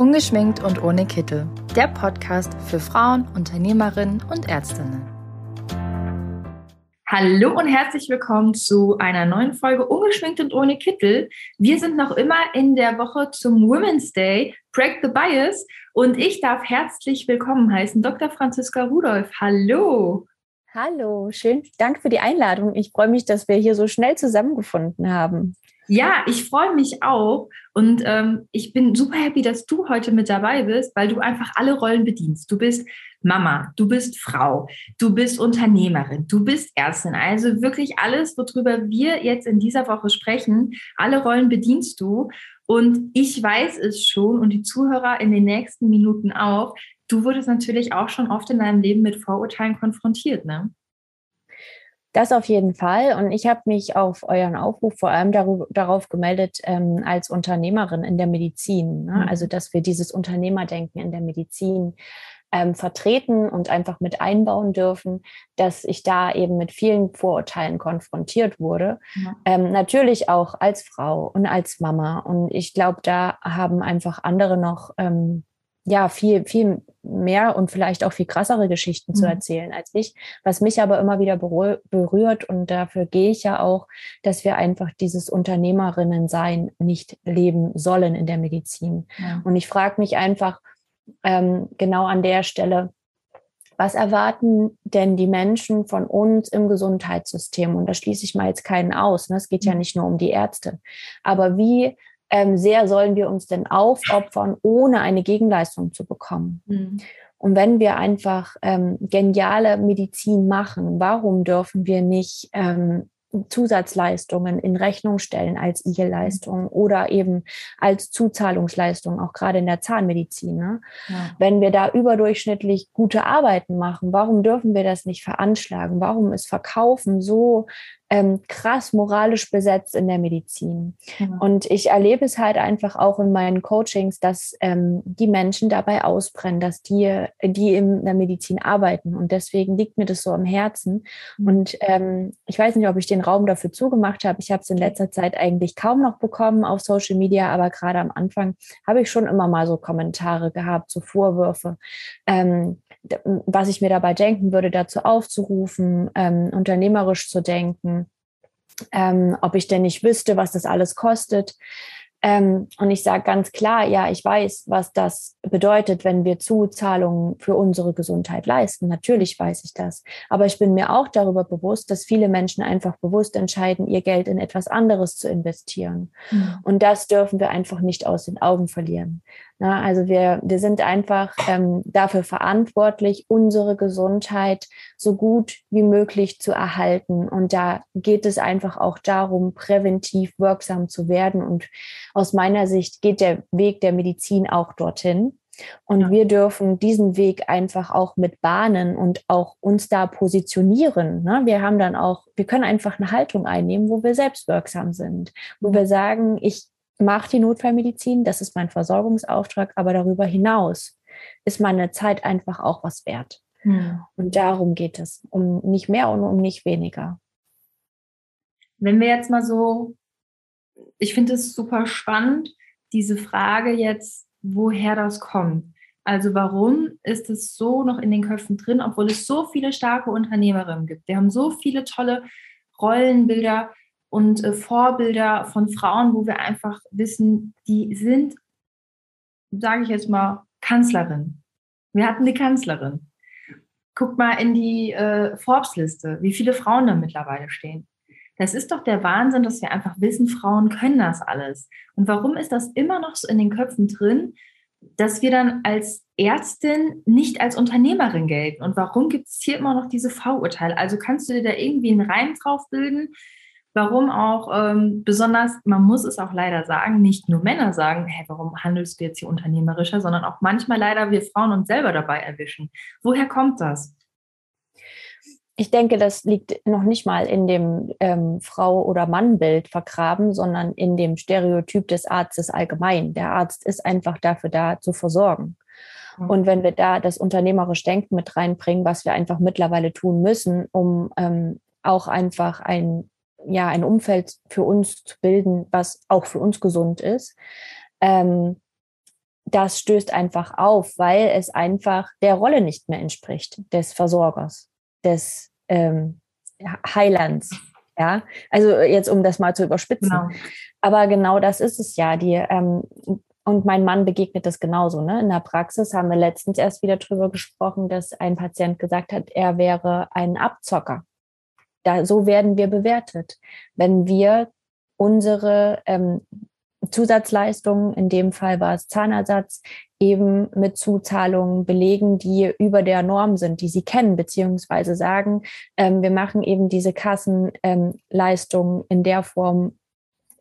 Ungeschminkt und ohne Kittel. Der Podcast für Frauen, Unternehmerinnen und Ärztinnen. Hallo und herzlich willkommen zu einer neuen Folge Ungeschminkt und ohne Kittel. Wir sind noch immer in der Woche zum Women's Day, Break the Bias. Und ich darf herzlich willkommen heißen Dr. Franziska Rudolph. Hallo. Hallo, schön. Danke für die Einladung. Ich freue mich, dass wir hier so schnell zusammengefunden haben. Ja, ich freue mich auch und ähm, ich bin super happy, dass du heute mit dabei bist, weil du einfach alle Rollen bedienst. Du bist Mama, du bist Frau, du bist Unternehmerin, du bist Ärztin. Also wirklich alles, worüber wir jetzt in dieser Woche sprechen, alle Rollen bedienst du. Und ich weiß es schon und die Zuhörer in den nächsten Minuten auch. Du wurdest natürlich auch schon oft in deinem Leben mit Vorurteilen konfrontiert, ne? Das auf jeden Fall. Und ich habe mich auf euren Aufruf vor allem darüber, darauf gemeldet ähm, als Unternehmerin in der Medizin. Ne? Mhm. Also, dass wir dieses Unternehmerdenken in der Medizin ähm, vertreten und einfach mit einbauen dürfen, dass ich da eben mit vielen Vorurteilen konfrontiert wurde. Ja. Ähm, natürlich auch als Frau und als Mama. Und ich glaube, da haben einfach andere noch ähm, ja viel, viel mehr und vielleicht auch viel krassere Geschichten mhm. zu erzählen als ich, was mich aber immer wieder berührt und dafür gehe ich ja auch, dass wir einfach dieses Unternehmerinnen-Sein nicht leben sollen in der Medizin. Ja. Und ich frage mich einfach ähm, genau an der Stelle, was erwarten denn die Menschen von uns im Gesundheitssystem? Und da schließe ich mal jetzt keinen aus. Ne? Es geht ja mhm. nicht nur um die Ärzte. Aber wie ähm, sehr sollen wir uns denn aufopfern, ohne eine Gegenleistung zu bekommen? Mhm. Und wenn wir einfach ähm, geniale Medizin machen, warum dürfen wir nicht ähm, Zusatzleistungen in Rechnung stellen als IG-Leistung oder eben als Zuzahlungsleistung, auch gerade in der Zahnmedizin. Ne? Ja. Wenn wir da überdurchschnittlich gute Arbeiten machen, warum dürfen wir das nicht veranschlagen? Warum ist Verkaufen so ähm, krass moralisch besetzt in der Medizin. Mhm. Und ich erlebe es halt einfach auch in meinen Coachings, dass ähm, die Menschen dabei ausbrennen, dass die, die in der Medizin arbeiten. Und deswegen liegt mir das so am Herzen. Mhm. Und ähm, ich weiß nicht, ob ich den Raum dafür zugemacht habe. Ich habe es in letzter Zeit eigentlich kaum noch bekommen auf Social Media, aber gerade am Anfang habe ich schon immer mal so Kommentare gehabt, so Vorwürfe. Ähm, was ich mir dabei denken würde, dazu aufzurufen, ähm, unternehmerisch zu denken, ähm, ob ich denn nicht wüsste, was das alles kostet. Ähm, und ich sage ganz klar, ja, ich weiß, was das bedeutet, wenn wir Zuzahlungen für unsere Gesundheit leisten. Natürlich weiß ich das. Aber ich bin mir auch darüber bewusst, dass viele Menschen einfach bewusst entscheiden, ihr Geld in etwas anderes zu investieren. Mhm. Und das dürfen wir einfach nicht aus den Augen verlieren. Na, also wir, wir sind einfach ähm, dafür verantwortlich, unsere Gesundheit so gut wie möglich zu erhalten. Und da geht es einfach auch darum, präventiv wirksam zu werden. Und aus meiner Sicht geht der Weg der Medizin auch dorthin. Und ja. wir dürfen diesen Weg einfach auch mit bahnen und auch uns da positionieren. Ne? Wir haben dann auch, wir können einfach eine Haltung einnehmen, wo wir selbst wirksam sind, wo wir sagen, ich mache die Notfallmedizin, das ist mein Versorgungsauftrag, aber darüber hinaus ist meine Zeit einfach auch was wert. Hm. Und darum geht es, um nicht mehr und um nicht weniger. Wenn wir jetzt mal so, ich finde es super spannend, diese Frage jetzt, woher das kommt. Also warum ist es so noch in den Köpfen drin, obwohl es so viele starke Unternehmerinnen gibt? Wir haben so viele tolle Rollenbilder, und äh, Vorbilder von Frauen, wo wir einfach wissen, die sind, sage ich jetzt mal, Kanzlerin. Wir hatten die Kanzlerin. Guckt mal in die äh, Forbes-Liste, wie viele Frauen da mittlerweile stehen. Das ist doch der Wahnsinn, dass wir einfach wissen, Frauen können das alles. Und warum ist das immer noch so in den Köpfen drin, dass wir dann als Ärztin nicht als Unternehmerin gelten? Und warum gibt es hier immer noch diese Vorurteile? Also kannst du dir da irgendwie einen Reim drauf bilden, warum auch ähm, besonders, man muss es auch leider sagen, nicht nur Männer sagen, hey, warum handelst du jetzt hier unternehmerischer, sondern auch manchmal leider wir Frauen uns selber dabei erwischen. Woher kommt das? Ich denke, das liegt noch nicht mal in dem ähm, Frau- oder Mannbild vergraben, sondern in dem Stereotyp des Arztes allgemein. Der Arzt ist einfach dafür da, zu versorgen. Und wenn wir da das unternehmerische Denken mit reinbringen, was wir einfach mittlerweile tun müssen, um ähm, auch einfach ein ja, ein Umfeld für uns zu bilden, was auch für uns gesund ist, ähm, das stößt einfach auf, weil es einfach der Rolle nicht mehr entspricht, des Versorgers, des ähm, Heilands. Ja, also jetzt um das mal zu überspitzen. Genau. Aber genau das ist es ja. Die, ähm, und mein Mann begegnet das genauso. Ne? In der Praxis haben wir letztens erst wieder drüber gesprochen, dass ein Patient gesagt hat, er wäre ein Abzocker. Da, so werden wir bewertet. Wenn wir unsere ähm, Zusatzleistungen, in dem Fall war es Zahnersatz, eben mit Zuzahlungen belegen, die über der Norm sind, die sie kennen, beziehungsweise sagen, ähm, wir machen eben diese Kassenleistungen ähm, in der Form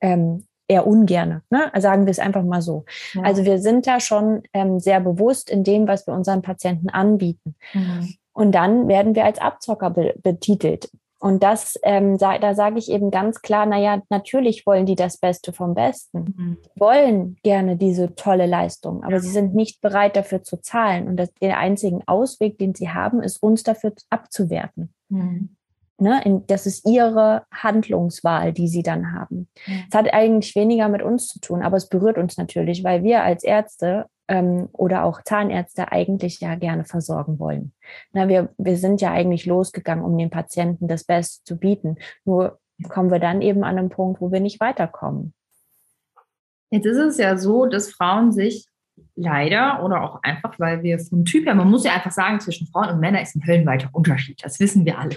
ähm, eher ungerne. Ne? Sagen wir es einfach mal so. Ja. Also wir sind da schon ähm, sehr bewusst in dem, was wir unseren Patienten anbieten. Mhm. Und dann werden wir als Abzocker be betitelt. Und das, ähm, da sage ich eben ganz klar, naja, natürlich wollen die das Beste vom Besten, mhm. wollen gerne diese tolle Leistung, aber ja. sie sind nicht bereit dafür zu zahlen. Und das, der einzige Ausweg, den sie haben, ist, uns dafür abzuwerten. Mhm. Ne, in, das ist ihre Handlungswahl, die sie dann haben. Es mhm. hat eigentlich weniger mit uns zu tun, aber es berührt uns natürlich, weil wir als Ärzte ähm, oder auch Zahnärzte eigentlich ja gerne versorgen wollen. Na, wir, wir sind ja eigentlich losgegangen, um den Patienten das Beste zu bieten. Nur kommen wir dann eben an einen Punkt, wo wir nicht weiterkommen. Jetzt ist es ja so, dass Frauen sich leider oder auch einfach, weil wir vom Typ her, man muss ja einfach sagen, zwischen Frauen und Männern ist ein höllenweiter Unterschied. Das wissen wir alle.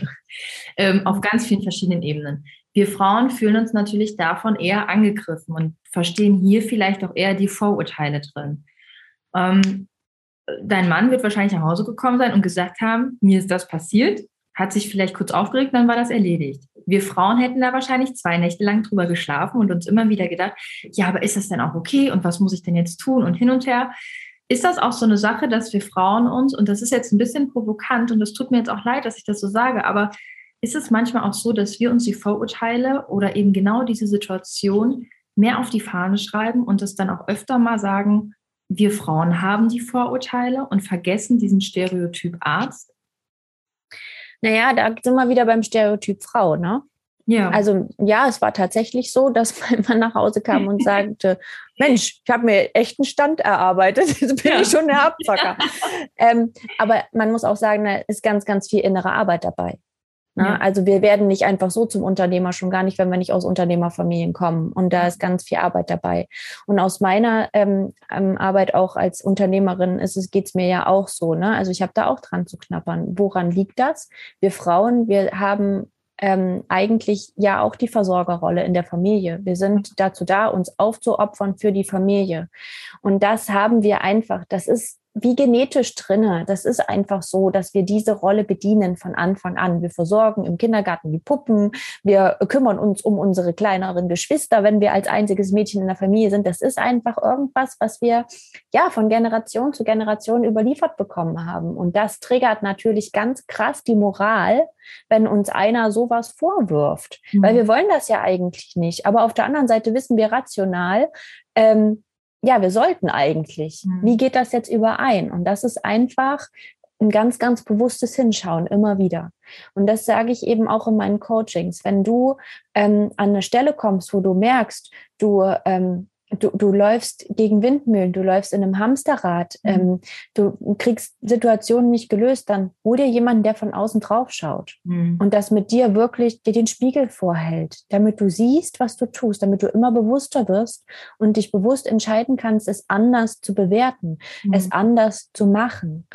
Ähm, auf ganz vielen verschiedenen Ebenen. Wir Frauen fühlen uns natürlich davon eher angegriffen und verstehen hier vielleicht auch eher die Vorurteile drin. Ähm, dein Mann wird wahrscheinlich nach Hause gekommen sein und gesagt haben, mir ist das passiert, hat sich vielleicht kurz aufgeregt, dann war das erledigt. Wir Frauen hätten da wahrscheinlich zwei Nächte lang drüber geschlafen und uns immer wieder gedacht, ja, aber ist das denn auch okay und was muss ich denn jetzt tun und hin und her. Ist das auch so eine Sache, dass wir Frauen uns, und das ist jetzt ein bisschen provokant und das tut mir jetzt auch leid, dass ich das so sage, aber ist es manchmal auch so, dass wir uns die Vorurteile oder eben genau diese Situation mehr auf die Fahne schreiben und es dann auch öfter mal sagen, wir Frauen haben die Vorurteile und vergessen diesen Stereotyp Arzt? Naja, da sind wir wieder beim Stereotyp Frau, ne? Ja. Also ja, es war tatsächlich so, dass mein Mann nach Hause kam und sagte, Mensch, ich habe mir echt einen Stand erarbeitet, jetzt bin ja. ich schon der Abzocker. Ja. Ähm, aber man muss auch sagen, da ist ganz, ganz viel innere Arbeit dabei. Ne? Ja. Also wir werden nicht einfach so zum Unternehmer, schon gar nicht, wenn wir nicht aus Unternehmerfamilien kommen. Und da ist ganz viel Arbeit dabei. Und aus meiner ähm, ähm Arbeit auch als Unternehmerin ist es, geht's mir ja auch so. Ne? Also ich habe da auch dran zu knappern. Woran liegt das? Wir Frauen, wir haben ähm, eigentlich ja auch die Versorgerrolle in der Familie. Wir sind dazu da, uns aufzuopfern für die Familie. Und das haben wir einfach, das ist wie genetisch drinne. Das ist einfach so, dass wir diese Rolle bedienen von Anfang an. Wir versorgen im Kindergarten die Puppen. Wir kümmern uns um unsere kleineren Geschwister, wenn wir als einziges Mädchen in der Familie sind. Das ist einfach irgendwas, was wir ja von Generation zu Generation überliefert bekommen haben. Und das triggert natürlich ganz krass die Moral, wenn uns einer sowas vorwirft. Mhm. Weil wir wollen das ja eigentlich nicht. Aber auf der anderen Seite wissen wir rational, ähm, ja, wir sollten eigentlich. Mhm. Wie geht das jetzt überein? Und das ist einfach ein ganz, ganz bewusstes Hinschauen immer wieder. Und das sage ich eben auch in meinen Coachings. Wenn du ähm, an eine Stelle kommst, wo du merkst, du ähm, du, du läufst gegen Windmühlen, du läufst in einem Hamsterrad, mhm. ähm, du kriegst Situationen nicht gelöst, dann hol dir jemanden, der von außen drauf schaut mhm. und das mit dir wirklich dir den Spiegel vorhält, damit du siehst, was du tust, damit du immer bewusster wirst und dich bewusst entscheiden kannst, es anders zu bewerten, mhm. es anders zu machen.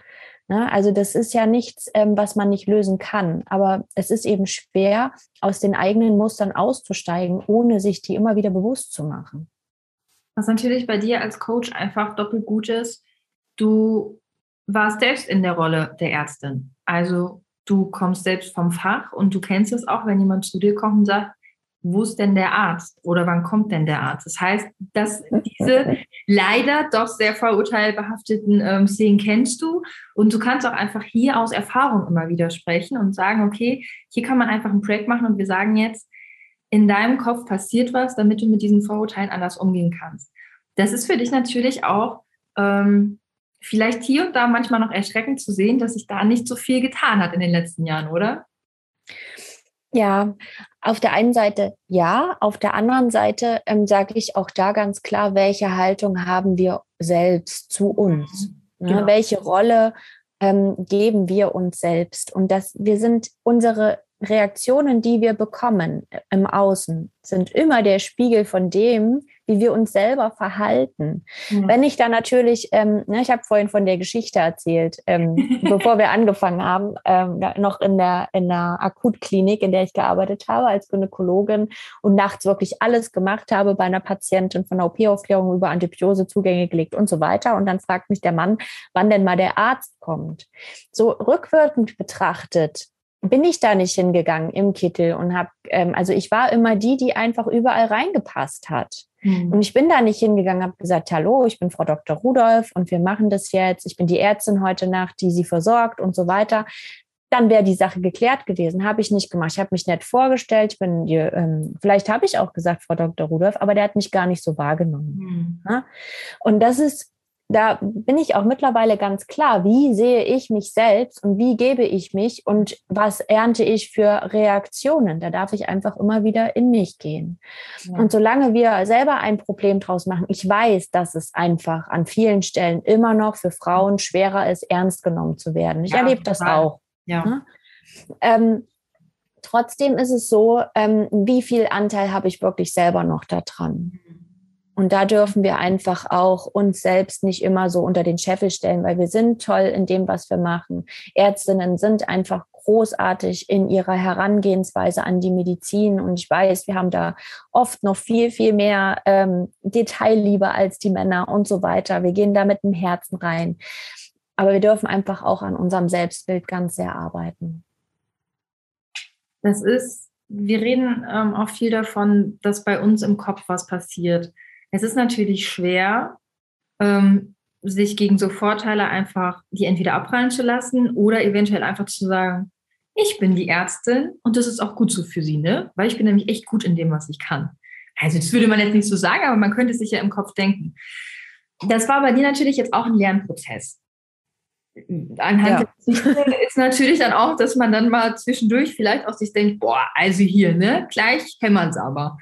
Na, also das ist ja nichts, ähm, was man nicht lösen kann, aber es ist eben schwer, aus den eigenen Mustern auszusteigen, ohne sich die immer wieder bewusst zu machen. Was natürlich bei dir als Coach einfach doppelt gut ist, du warst selbst in der Rolle der Ärztin. Also du kommst selbst vom Fach und du kennst es auch, wenn jemand zu dir kommt und sagt, wo ist denn der Arzt oder wann kommt denn der Arzt? Das heißt, dass diese leider doch sehr vorurteilbehafteten ähm, Szenen kennst du und du kannst auch einfach hier aus Erfahrung immer wieder sprechen und sagen, okay, hier kann man einfach ein Projekt machen und wir sagen jetzt, in deinem Kopf passiert was, damit du mit diesen Vorurteilen anders umgehen kannst. Das ist für dich natürlich auch ähm, vielleicht hier und da manchmal noch erschreckend zu sehen, dass sich da nicht so viel getan hat in den letzten Jahren, oder? Ja, auf der einen Seite ja, auf der anderen Seite ähm, sage ich auch da ganz klar, welche Haltung haben wir selbst zu uns? Mhm. Genau. Welche Rolle ähm, geben wir uns selbst? Und dass wir sind unsere Reaktionen, die wir bekommen äh, im Außen, sind immer der Spiegel von dem, wie wir uns selber verhalten. Mhm. Wenn ich da natürlich, ähm, ne, ich habe vorhin von der Geschichte erzählt, ähm, bevor wir angefangen haben, ähm, noch in der, in der Akutklinik, in der ich gearbeitet habe als Gynäkologin und nachts wirklich alles gemacht habe bei einer Patientin von der OP-Aufklärung über Antibiose Zugänge gelegt und so weiter. Und dann fragt mich der Mann, wann denn mal der Arzt kommt. So rückwirkend betrachtet bin ich da nicht hingegangen im Kittel und habe, ähm, also ich war immer die, die einfach überall reingepasst hat. Mhm. Und ich bin da nicht hingegangen, habe gesagt, hallo, ich bin Frau Dr. Rudolph und wir machen das jetzt. Ich bin die Ärztin heute Nacht, die sie versorgt und so weiter. Dann wäre die Sache geklärt gewesen. Habe ich nicht gemacht. Ich habe mich nett vorgestellt. Ich bin, ähm, vielleicht habe ich auch gesagt, Frau Dr. Rudolph, aber der hat mich gar nicht so wahrgenommen. Mhm. Und das ist da bin ich auch mittlerweile ganz klar, wie sehe ich mich selbst und wie gebe ich mich und was ernte ich für Reaktionen. Da darf ich einfach immer wieder in mich gehen. Ja. Und solange wir selber ein Problem draus machen, ich weiß, dass es einfach an vielen Stellen immer noch für Frauen schwerer ist, ernst genommen zu werden. Ich ja, erlebe das auch. Ja. Ne? Ähm, trotzdem ist es so, ähm, wie viel Anteil habe ich wirklich selber noch daran? Mhm. Und da dürfen wir einfach auch uns selbst nicht immer so unter den Scheffel stellen, weil wir sind toll in dem, was wir machen. Ärztinnen sind einfach großartig in ihrer Herangehensweise an die Medizin. Und ich weiß, wir haben da oft noch viel, viel mehr ähm, Detailliebe als die Männer und so weiter. Wir gehen da mit dem Herzen rein. Aber wir dürfen einfach auch an unserem Selbstbild ganz sehr arbeiten. Das ist, wir reden ähm, auch viel davon, dass bei uns im Kopf was passiert. Es ist natürlich schwer, ähm, sich gegen so Vorteile einfach die entweder abprallen zu lassen oder eventuell einfach zu sagen, ich bin die Ärztin und das ist auch gut so für sie, ne? Weil ich bin nämlich echt gut in dem, was ich kann. Also das würde man jetzt nicht so sagen, aber man könnte sich ja im Kopf denken. Das war bei dir natürlich jetzt auch ein Lernprozess. Anhand ja. ist natürlich dann auch, dass man dann mal zwischendurch vielleicht auch sich denkt, boah, also hier, ne, gleich kennen wir es aber.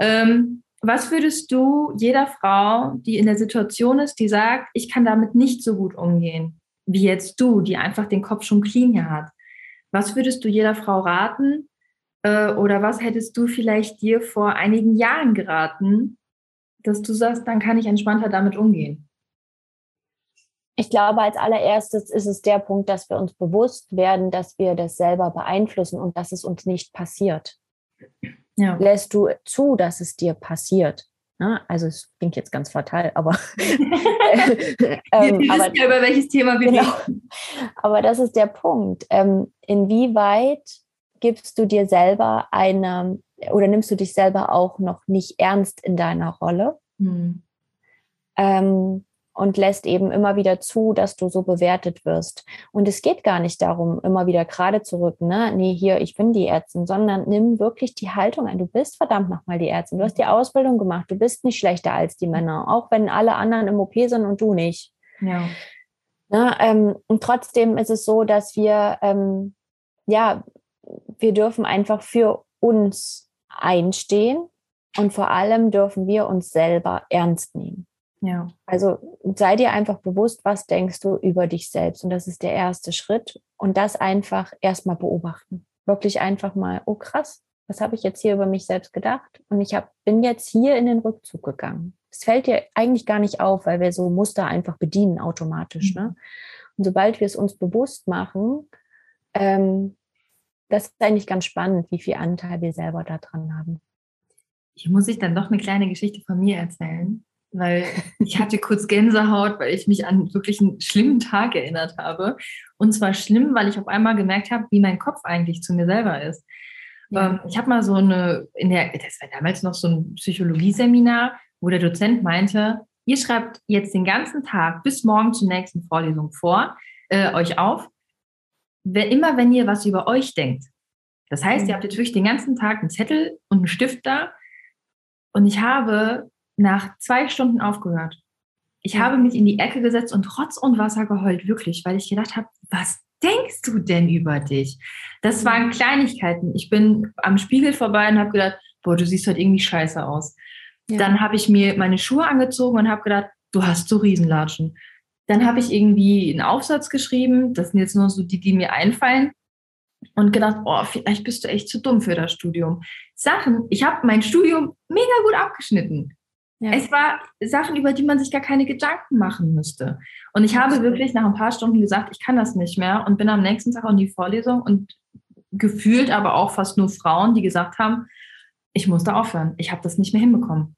Ähm, was würdest du jeder Frau, die in der Situation ist, die sagt, ich kann damit nicht so gut umgehen, wie jetzt du, die einfach den Kopf schon clean hier hat, was würdest du jeder Frau raten? Äh, oder was hättest du vielleicht dir vor einigen Jahren geraten, dass du sagst, dann kann ich entspannter damit umgehen? Ich glaube, als allererstes ist es der Punkt, dass wir uns bewusst werden, dass wir das selber beeinflussen und dass es uns nicht passiert ja. lässt du zu, dass es dir passiert. Ja, also es klingt jetzt ganz fatal, aber, ähm, wir aber ja, über welches Thema wir genau, reden. Aber das ist der Punkt. Ähm, inwieweit gibst du dir selber eine oder nimmst du dich selber auch noch nicht ernst in deiner Rolle? Hm. Ähm, und lässt eben immer wieder zu, dass du so bewertet wirst. Und es geht gar nicht darum, immer wieder gerade zu rücken, ne? Nee, hier, ich bin die Ärztin, sondern nimm wirklich die Haltung ein. Du bist verdammt nochmal die Ärztin. Du hast die Ausbildung gemacht. Du bist nicht schlechter als die Männer, auch wenn alle anderen im OP sind und du nicht. Ja. Ne? Ähm, und trotzdem ist es so, dass wir, ähm, ja, wir dürfen einfach für uns einstehen und vor allem dürfen wir uns selber ernst nehmen. Ja. Also sei dir einfach bewusst, was denkst du über dich selbst. Und das ist der erste Schritt. Und das einfach erstmal beobachten. Wirklich einfach mal, oh krass, was habe ich jetzt hier über mich selbst gedacht? Und ich hab, bin jetzt hier in den Rückzug gegangen. Es fällt dir eigentlich gar nicht auf, weil wir so Muster einfach bedienen automatisch. Ne? Mhm. Ne? Und sobald wir es uns bewusst machen, ähm, das ist eigentlich ganz spannend, wie viel Anteil wir selber daran haben. Hier muss ich dann doch eine kleine Geschichte von mir erzählen weil ich hatte kurz Gänsehaut, weil ich mich an wirklich einen schlimmen Tag erinnert habe. Und zwar schlimm, weil ich auf einmal gemerkt habe, wie mein Kopf eigentlich zu mir selber ist. Ja. Ähm, ich habe mal so eine, in der, das war damals noch so ein Psychologieseminar, wo der Dozent meinte, ihr schreibt jetzt den ganzen Tag bis morgen zur nächsten Vorlesung vor, äh, euch auf, wenn, immer wenn ihr was über euch denkt. Das heißt, mhm. ihr habt jetzt wirklich den ganzen Tag einen Zettel und einen Stift da. Und ich habe nach zwei Stunden aufgehört. Ich ja. habe mich in die Ecke gesetzt und Rotz und Wasser geheult, wirklich, weil ich gedacht habe, was denkst du denn über dich? Das waren Kleinigkeiten. Ich bin am Spiegel vorbei und habe gedacht, boah, du siehst halt irgendwie scheiße aus. Ja. Dann habe ich mir meine Schuhe angezogen und habe gedacht, du hast so Riesenlatschen. Dann habe ich irgendwie einen Aufsatz geschrieben, das sind jetzt nur so die, die mir einfallen, und gedacht, oh, vielleicht bist du echt zu dumm für das Studium. Sachen, ich habe mein Studium mega gut abgeschnitten. Ja. Es war Sachen, über die man sich gar keine Gedanken machen müsste. Und ich habe wirklich nach ein paar Stunden gesagt, ich kann das nicht mehr und bin am nächsten Tag in die Vorlesung und gefühlt aber auch fast nur Frauen, die gesagt haben, ich musste aufhören. Ich habe das nicht mehr hinbekommen.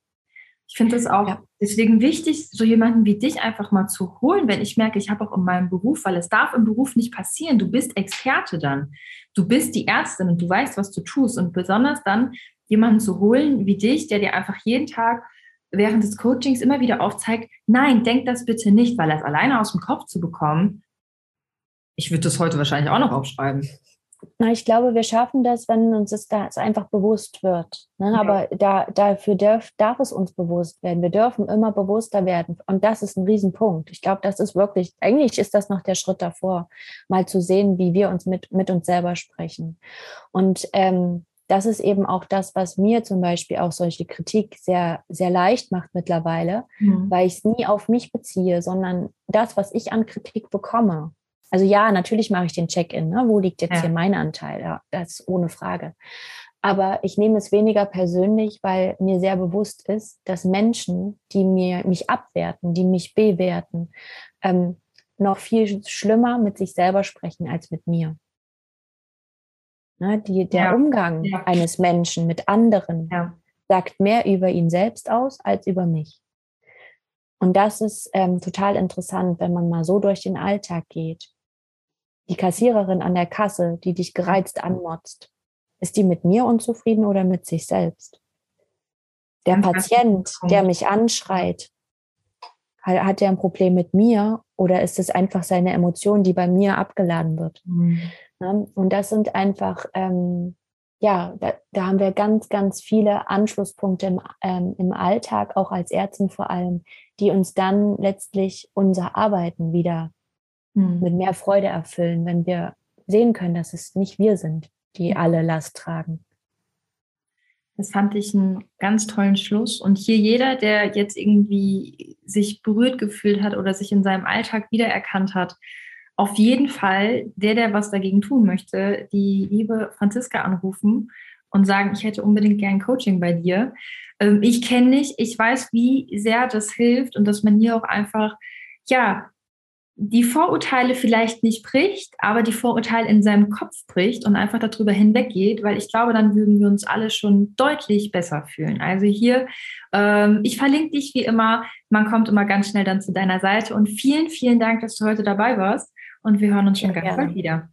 Ich finde es auch ja. deswegen wichtig, so jemanden wie dich einfach mal zu holen, wenn ich merke, ich habe auch in meinem Beruf, weil es darf im Beruf nicht passieren. Du bist Experte dann. Du bist die Ärztin und du weißt, was du tust. Und besonders dann jemanden zu holen wie dich, der dir einfach jeden Tag während des Coachings immer wieder aufzeigt, nein, denk das bitte nicht, weil das alleine aus dem Kopf zu bekommen, ich würde das heute wahrscheinlich auch noch aufschreiben. Na, ich glaube, wir schaffen das, wenn uns das einfach bewusst wird. Ne? Ja. Aber da, dafür darf, darf es uns bewusst werden. Wir dürfen immer bewusster werden. Und das ist ein Riesenpunkt. Ich glaube, das ist wirklich, eigentlich ist das noch der Schritt davor, mal zu sehen, wie wir uns mit, mit uns selber sprechen. Und ähm, das ist eben auch das, was mir zum Beispiel auch solche Kritik sehr, sehr leicht macht mittlerweile, mhm. weil ich es nie auf mich beziehe, sondern das, was ich an Kritik bekomme, also ja, natürlich mache ich den Check-in. Ne? Wo liegt jetzt ja. hier mein Anteil? Ja, das ist ohne Frage. Aber ich nehme es weniger persönlich, weil mir sehr bewusst ist, dass Menschen, die mir mich abwerten, die mich bewerten, ähm, noch viel schlimmer mit sich selber sprechen als mit mir. Ne? Die, der ja. Umgang ja. eines Menschen mit anderen sagt mehr über ihn selbst aus als über mich. Und das ist ähm, total interessant, wenn man mal so durch den Alltag geht die Kassiererin an der Kasse, die dich gereizt anmotzt, ist die mit mir unzufrieden oder mit sich selbst? Der Patient, der mich anschreit, hat der ein Problem mit mir oder ist es einfach seine Emotion, die bei mir abgeladen wird? Mhm. Und das sind einfach, ähm, ja, da, da, haben wir ganz, ganz viele Anschlusspunkte im, ähm, im Alltag, auch als Ärzten vor allem, die uns dann letztlich unser Arbeiten wieder mhm. mit mehr Freude erfüllen, wenn wir sehen können, dass es nicht wir sind, die alle Last tragen. Das fand ich einen ganz tollen Schluss. Und hier jeder, der jetzt irgendwie sich berührt gefühlt hat oder sich in seinem Alltag wiedererkannt hat, auf jeden Fall der, der was dagegen tun möchte, die liebe Franziska anrufen und sagen, ich hätte unbedingt gern Coaching bei dir. Ähm, ich kenne dich, ich weiß, wie sehr das hilft und dass man hier auch einfach, ja, die Vorurteile vielleicht nicht bricht, aber die Vorurteile in seinem Kopf bricht und einfach darüber hinweggeht, weil ich glaube, dann würden wir uns alle schon deutlich besser fühlen. Also hier, ähm, ich verlinke dich wie immer. Man kommt immer ganz schnell dann zu deiner Seite und vielen, vielen Dank, dass du heute dabei warst und wir hören uns schon ja, ganz bald wieder.